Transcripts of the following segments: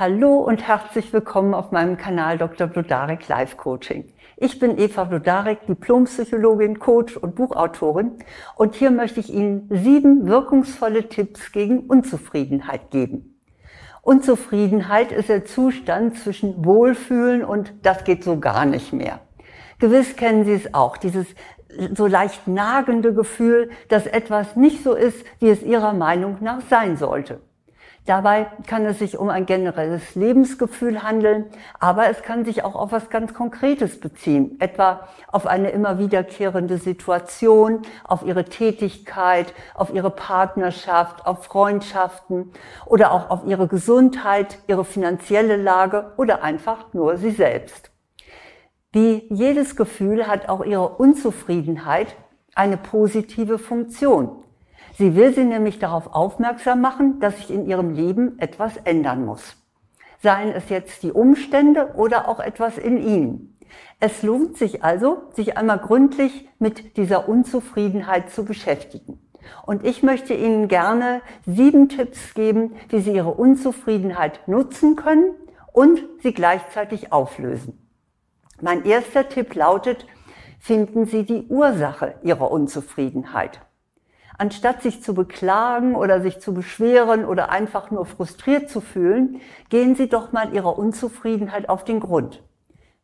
Hallo und herzlich willkommen auf meinem Kanal Dr. Blodarek Life Coaching. Ich bin Eva Blodarek, Diplompsychologin, Coach und Buchautorin und hier möchte ich Ihnen sieben wirkungsvolle Tipps gegen Unzufriedenheit geben. Unzufriedenheit ist der Zustand zwischen Wohlfühlen und das geht so gar nicht mehr. Gewiss kennen Sie es auch, dieses so leicht nagende Gefühl, dass etwas nicht so ist, wie es Ihrer Meinung nach sein sollte. Dabei kann es sich um ein generelles Lebensgefühl handeln, aber es kann sich auch auf was ganz Konkretes beziehen, etwa auf eine immer wiederkehrende Situation, auf ihre Tätigkeit, auf ihre Partnerschaft, auf Freundschaften oder auch auf ihre Gesundheit, ihre finanzielle Lage oder einfach nur sie selbst. Wie jedes Gefühl hat auch ihre Unzufriedenheit eine positive Funktion. Sie will sie nämlich darauf aufmerksam machen, dass sich in ihrem Leben etwas ändern muss. Seien es jetzt die Umstände oder auch etwas in ihnen. Es lohnt sich also, sich einmal gründlich mit dieser Unzufriedenheit zu beschäftigen. Und ich möchte Ihnen gerne sieben Tipps geben, wie Sie Ihre Unzufriedenheit nutzen können und sie gleichzeitig auflösen. Mein erster Tipp lautet, finden Sie die Ursache Ihrer Unzufriedenheit. Anstatt sich zu beklagen oder sich zu beschweren oder einfach nur frustriert zu fühlen, gehen Sie doch mal Ihrer Unzufriedenheit auf den Grund.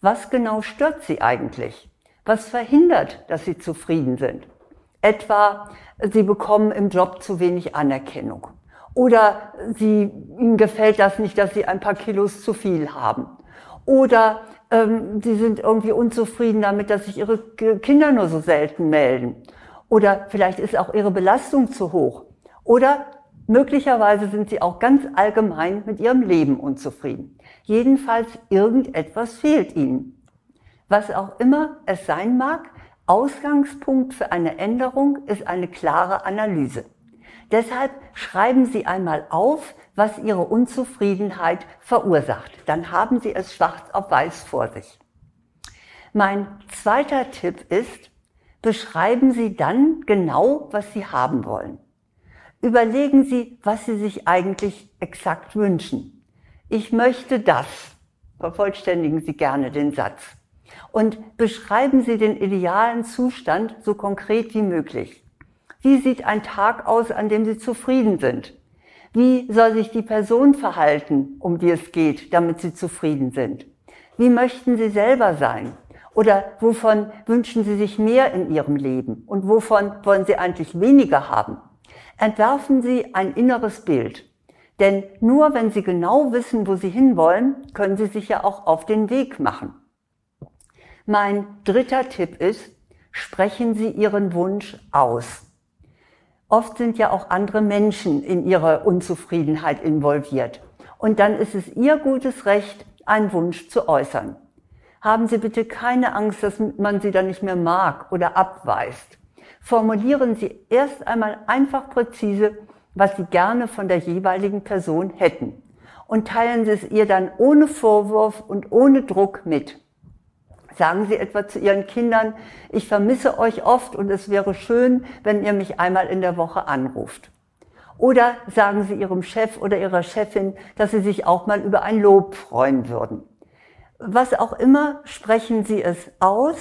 Was genau stört Sie eigentlich? Was verhindert, dass Sie zufrieden sind? Etwa, Sie bekommen im Job zu wenig Anerkennung. Oder Sie, Ihnen gefällt das nicht, dass Sie ein paar Kilos zu viel haben. Oder ähm, Sie sind irgendwie unzufrieden damit, dass sich Ihre Kinder nur so selten melden. Oder vielleicht ist auch ihre Belastung zu hoch. Oder möglicherweise sind sie auch ganz allgemein mit ihrem Leben unzufrieden. Jedenfalls irgendetwas fehlt ihnen. Was auch immer es sein mag, Ausgangspunkt für eine Änderung ist eine klare Analyse. Deshalb schreiben Sie einmal auf, was Ihre Unzufriedenheit verursacht. Dann haben Sie es schwarz auf weiß vor sich. Mein zweiter Tipp ist, beschreiben Sie dann genau, was Sie haben wollen. Überlegen Sie, was Sie sich eigentlich exakt wünschen. Ich möchte das. Vervollständigen Sie gerne den Satz. Und beschreiben Sie den idealen Zustand so konkret wie möglich. Wie sieht ein Tag aus, an dem Sie zufrieden sind? Wie soll sich die Person verhalten, um die es geht, damit Sie zufrieden sind? Wie möchten Sie selber sein? Oder wovon wünschen Sie sich mehr in Ihrem Leben? Und wovon wollen Sie eigentlich weniger haben? Entwerfen Sie ein inneres Bild. Denn nur wenn Sie genau wissen, wo Sie hinwollen, können Sie sich ja auch auf den Weg machen. Mein dritter Tipp ist, sprechen Sie Ihren Wunsch aus. Oft sind ja auch andere Menschen in ihrer Unzufriedenheit involviert. Und dann ist es Ihr gutes Recht, einen Wunsch zu äußern haben Sie bitte keine Angst, dass man Sie dann nicht mehr mag oder abweist. Formulieren Sie erst einmal einfach präzise, was Sie gerne von der jeweiligen Person hätten und teilen Sie es ihr dann ohne Vorwurf und ohne Druck mit. Sagen Sie etwa zu Ihren Kindern, ich vermisse euch oft und es wäre schön, wenn ihr mich einmal in der Woche anruft. Oder sagen Sie Ihrem Chef oder Ihrer Chefin, dass Sie sich auch mal über ein Lob freuen würden was auch immer, sprechen Sie es aus,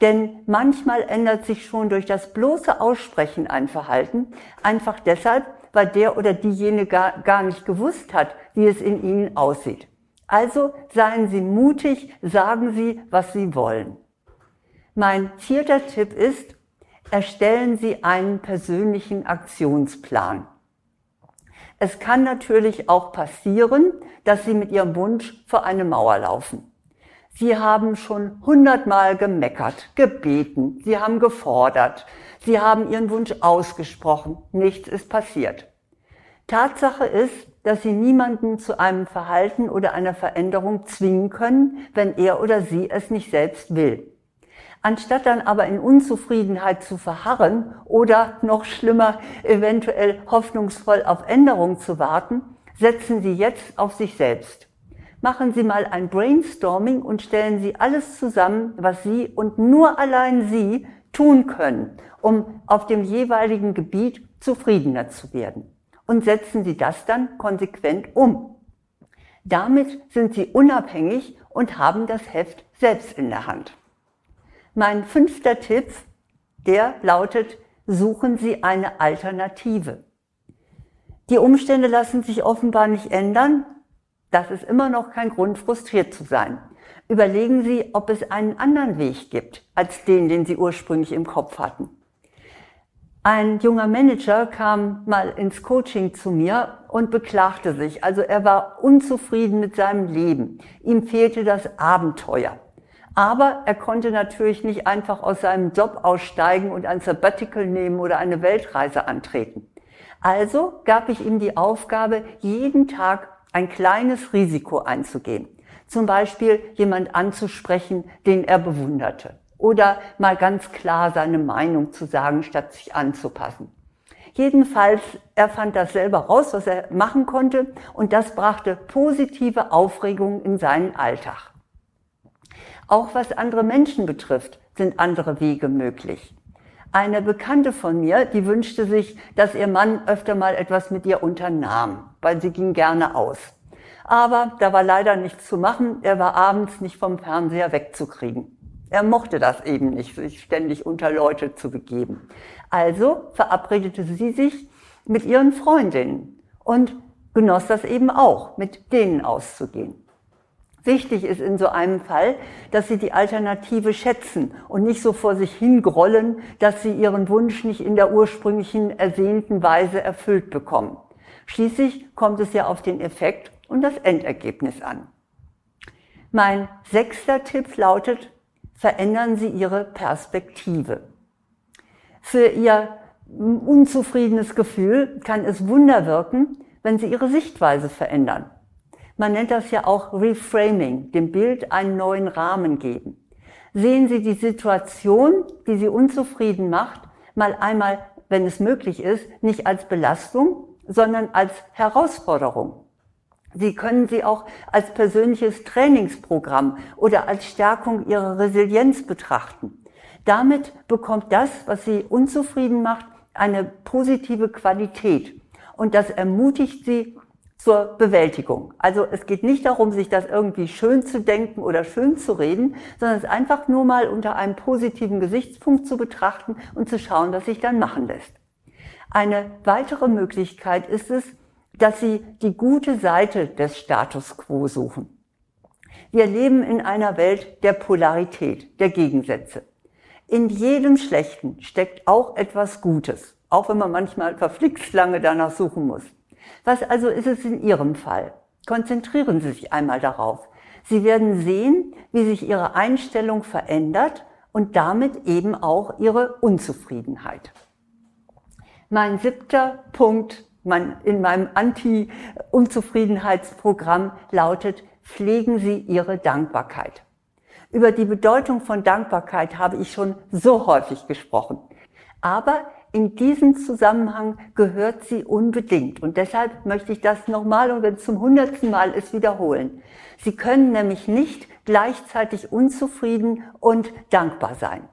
denn manchmal ändert sich schon durch das bloße Aussprechen ein Verhalten, einfach deshalb, weil der oder diejenige gar, gar nicht gewusst hat, wie es in Ihnen aussieht. Also seien Sie mutig, sagen Sie, was Sie wollen. Mein vierter Tipp ist, erstellen Sie einen persönlichen Aktionsplan. Es kann natürlich auch passieren, dass Sie mit Ihrem Wunsch vor eine Mauer laufen. Sie haben schon hundertmal gemeckert, gebeten, Sie haben gefordert, Sie haben Ihren Wunsch ausgesprochen, nichts ist passiert. Tatsache ist, dass Sie niemanden zu einem Verhalten oder einer Veränderung zwingen können, wenn er oder sie es nicht selbst will. Anstatt dann aber in Unzufriedenheit zu verharren oder noch schlimmer, eventuell hoffnungsvoll auf Änderung zu warten, setzen Sie jetzt auf sich selbst. Machen Sie mal ein Brainstorming und stellen Sie alles zusammen, was Sie und nur allein Sie tun können, um auf dem jeweiligen Gebiet zufriedener zu werden. Und setzen Sie das dann konsequent um. Damit sind Sie unabhängig und haben das Heft selbst in der Hand. Mein fünfter Tipp, der lautet, suchen Sie eine Alternative. Die Umstände lassen sich offenbar nicht ändern. Das ist immer noch kein Grund, frustriert zu sein. Überlegen Sie, ob es einen anderen Weg gibt als den, den Sie ursprünglich im Kopf hatten. Ein junger Manager kam mal ins Coaching zu mir und beklagte sich. Also er war unzufrieden mit seinem Leben. Ihm fehlte das Abenteuer. Aber er konnte natürlich nicht einfach aus seinem Job aussteigen und ein Sabbatical nehmen oder eine Weltreise antreten. Also gab ich ihm die Aufgabe, jeden Tag ein kleines Risiko einzugehen. Zum Beispiel jemand anzusprechen, den er bewunderte. Oder mal ganz klar seine Meinung zu sagen, statt sich anzupassen. Jedenfalls, er fand das selber raus, was er machen konnte, und das brachte positive Aufregung in seinen Alltag. Auch was andere Menschen betrifft, sind andere Wege möglich. Eine Bekannte von mir, die wünschte sich, dass ihr Mann öfter mal etwas mit ihr unternahm, weil sie ging gerne aus. Aber da war leider nichts zu machen, er war abends nicht vom Fernseher wegzukriegen. Er mochte das eben nicht, sich ständig unter Leute zu begeben. Also verabredete sie sich mit ihren Freundinnen und genoss das eben auch, mit denen auszugehen. Wichtig ist in so einem Fall, dass Sie die Alternative schätzen und nicht so vor sich hingrollen, dass Sie Ihren Wunsch nicht in der ursprünglichen ersehnten Weise erfüllt bekommen. Schließlich kommt es ja auf den Effekt und das Endergebnis an. Mein sechster Tipp lautet, verändern Sie Ihre Perspektive. Für Ihr unzufriedenes Gefühl kann es Wunder wirken, wenn Sie Ihre Sichtweise verändern. Man nennt das ja auch Reframing, dem Bild einen neuen Rahmen geben. Sehen Sie die Situation, die Sie unzufrieden macht, mal einmal, wenn es möglich ist, nicht als Belastung, sondern als Herausforderung. Sie können sie auch als persönliches Trainingsprogramm oder als Stärkung ihrer Resilienz betrachten. Damit bekommt das, was sie unzufrieden macht, eine positive Qualität. Und das ermutigt sie zur Bewältigung. Also es geht nicht darum, sich das irgendwie schön zu denken oder schön zu reden, sondern es einfach nur mal unter einem positiven Gesichtspunkt zu betrachten und zu schauen, was sich dann machen lässt. Eine weitere Möglichkeit ist es, dass sie die gute Seite des Status quo suchen. Wir leben in einer Welt der Polarität, der Gegensätze. In jedem Schlechten steckt auch etwas Gutes, auch wenn man manchmal verflixt lange danach suchen muss. Was also ist es in Ihrem Fall? Konzentrieren Sie sich einmal darauf. Sie werden sehen, wie sich Ihre Einstellung verändert und damit eben auch Ihre Unzufriedenheit. Mein siebter Punkt in meinem Anti-Unzufriedenheitsprogramm lautet, pflegen Sie Ihre Dankbarkeit. Über die Bedeutung von Dankbarkeit habe ich schon so häufig gesprochen. Aber in diesem Zusammenhang gehört sie unbedingt. Und deshalb möchte ich das nochmal und wenn es zum hundertsten Mal ist, wiederholen. Sie können nämlich nicht gleichzeitig unzufrieden und dankbar sein.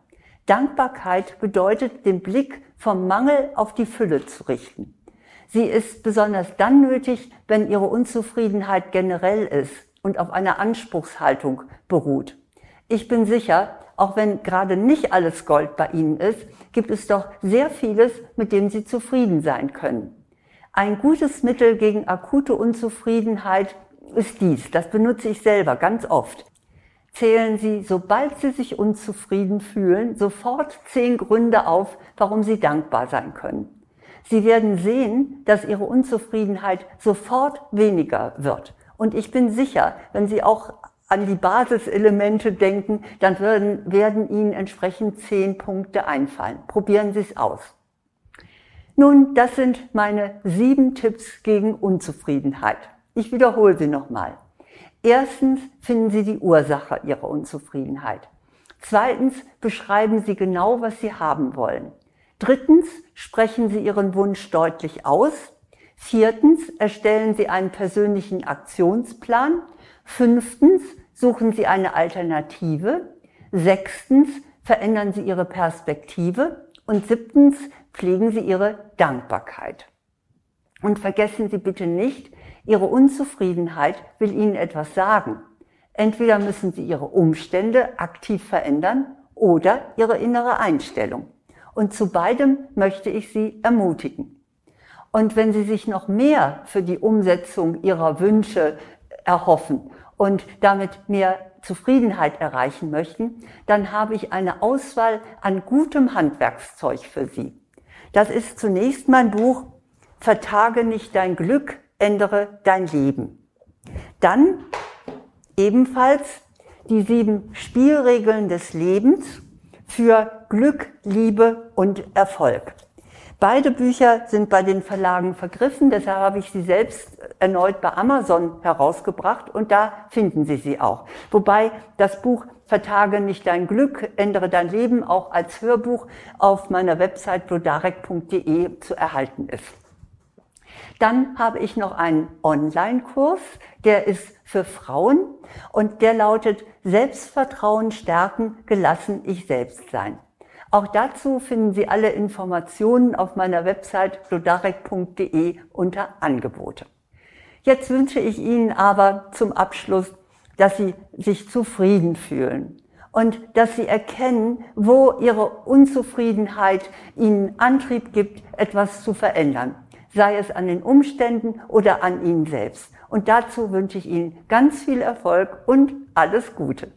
Dankbarkeit bedeutet, den Blick vom Mangel auf die Fülle zu richten. Sie ist besonders dann nötig, wenn Ihre Unzufriedenheit generell ist und auf einer Anspruchshaltung beruht. Ich bin sicher, auch wenn gerade nicht alles Gold bei Ihnen ist, gibt es doch sehr vieles, mit dem Sie zufrieden sein können. Ein gutes Mittel gegen akute Unzufriedenheit ist dies. Das benutze ich selber ganz oft. Zählen Sie, sobald Sie sich unzufrieden fühlen, sofort zehn Gründe auf, warum Sie dankbar sein können. Sie werden sehen, dass Ihre Unzufriedenheit sofort weniger wird. Und ich bin sicher, wenn Sie auch an die Basiselemente denken, dann werden, werden Ihnen entsprechend zehn Punkte einfallen. Probieren Sie es aus. Nun, das sind meine sieben Tipps gegen Unzufriedenheit. Ich wiederhole sie nochmal. Erstens finden Sie die Ursache Ihrer Unzufriedenheit. Zweitens beschreiben Sie genau, was Sie haben wollen. Drittens, sprechen Sie Ihren Wunsch deutlich aus. Viertens, erstellen Sie einen persönlichen Aktionsplan. Fünftens, suchen Sie eine Alternative. Sechstens, verändern Sie Ihre Perspektive. Und siebtens, pflegen Sie Ihre Dankbarkeit. Und vergessen Sie bitte nicht, Ihre Unzufriedenheit will Ihnen etwas sagen. Entweder müssen Sie Ihre Umstände aktiv verändern oder Ihre innere Einstellung. Und zu beidem möchte ich Sie ermutigen. Und wenn Sie sich noch mehr für die Umsetzung Ihrer Wünsche erhoffen und damit mehr Zufriedenheit erreichen möchten, dann habe ich eine Auswahl an gutem Handwerkszeug für Sie. Das ist zunächst mein Buch Vertage nicht dein Glück, ändere dein Leben. Dann ebenfalls die sieben Spielregeln des Lebens für Glück, Liebe und Erfolg. Beide Bücher sind bei den Verlagen vergriffen, deshalb habe ich sie selbst erneut bei Amazon herausgebracht und da finden Sie sie auch. Wobei das Buch Vertage nicht dein Glück, ändere dein Leben auch als Hörbuch auf meiner Website blodarek.de zu erhalten ist. Dann habe ich noch einen Online-Kurs, der ist für Frauen und der lautet Selbstvertrauen stärken, gelassen ich selbst sein. Auch dazu finden Sie alle Informationen auf meiner Website blodarek.de unter Angebote. Jetzt wünsche ich Ihnen aber zum Abschluss, dass Sie sich zufrieden fühlen und dass Sie erkennen, wo Ihre Unzufriedenheit Ihnen Antrieb gibt, etwas zu verändern, sei es an den Umständen oder an Ihnen selbst. Und dazu wünsche ich Ihnen ganz viel Erfolg und alles Gute.